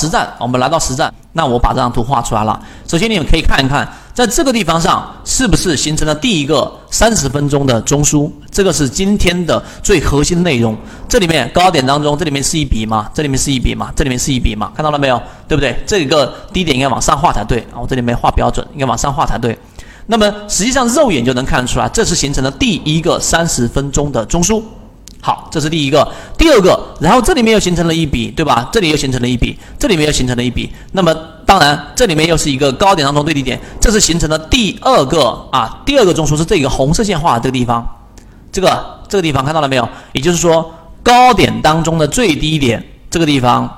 实战，我们来到实战，那我把这张图画出来了。首先你们可以看一看，在这个地方上是不是形成了第一个三十分钟的中枢？这个是今天的最核心内容。这里面高点当中，这里面是一笔嘛？这里面是一笔嘛？这里面是一笔嘛？看到了没有？对不对？这个低点应该往上画才对啊！我这里没画标准，应该往上画才对。那么实际上肉眼就能看出来，这是形成了第一个三十分钟的中枢。好，这是第一个，第二个，然后这里面又形成了一笔，对吧？这里又形成了一笔，这里面又形成了一笔。那么当然，这里面又是一个高点当中对低点，这是形成了第二个啊，第二个中枢是这个红色线画的这个地方，这个这个地方看到了没有？也就是说，高点当中的最低点这个地方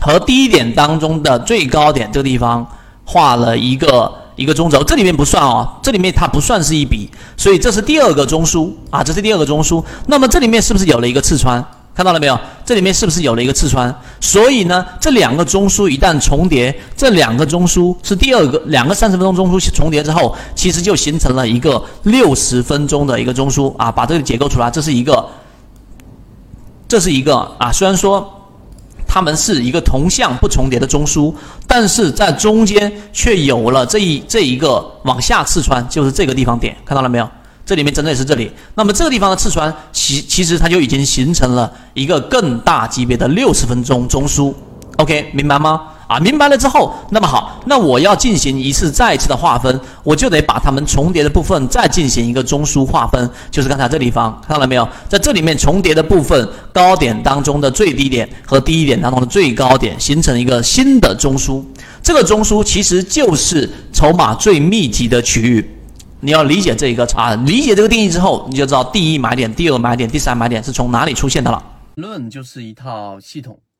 和低点当中的最高点这个地方画了一个。一个中轴，这里面不算哦，这里面它不算是一笔，所以这是第二个中枢啊，这是第二个中枢。那么这里面是不是有了一个刺穿？看到了没有？这里面是不是有了一个刺穿？所以呢，这两个中枢一旦重叠，这两个中枢是第二个两个三十分钟中枢重叠之后，其实就形成了一个六十分钟的一个中枢啊。把这个结构出来，这是一个，这是一个啊。虽然说。它们是一个同向不重叠的中枢，但是在中间却有了这一这一个往下刺穿，就是这个地方点，看到了没有？这里面针对是这里，那么这个地方的刺穿，其其实它就已经形成了一个更大级别的六十分钟中枢。OK，明白吗？啊，明白了之后，那么好，那我要进行一次再一次的划分，我就得把它们重叠的部分再进行一个中枢划分，就是刚才这地方看到了没有？在这里面重叠的部分，高点当中的最低点和低点当中的最高点形成一个新的中枢，这个中枢其实就是筹码最密集的区域。你要理解这一个啊，理解这个定义之后，你就知道第一买点、第二买点、第三买点是从哪里出现的了。论就是一套系统。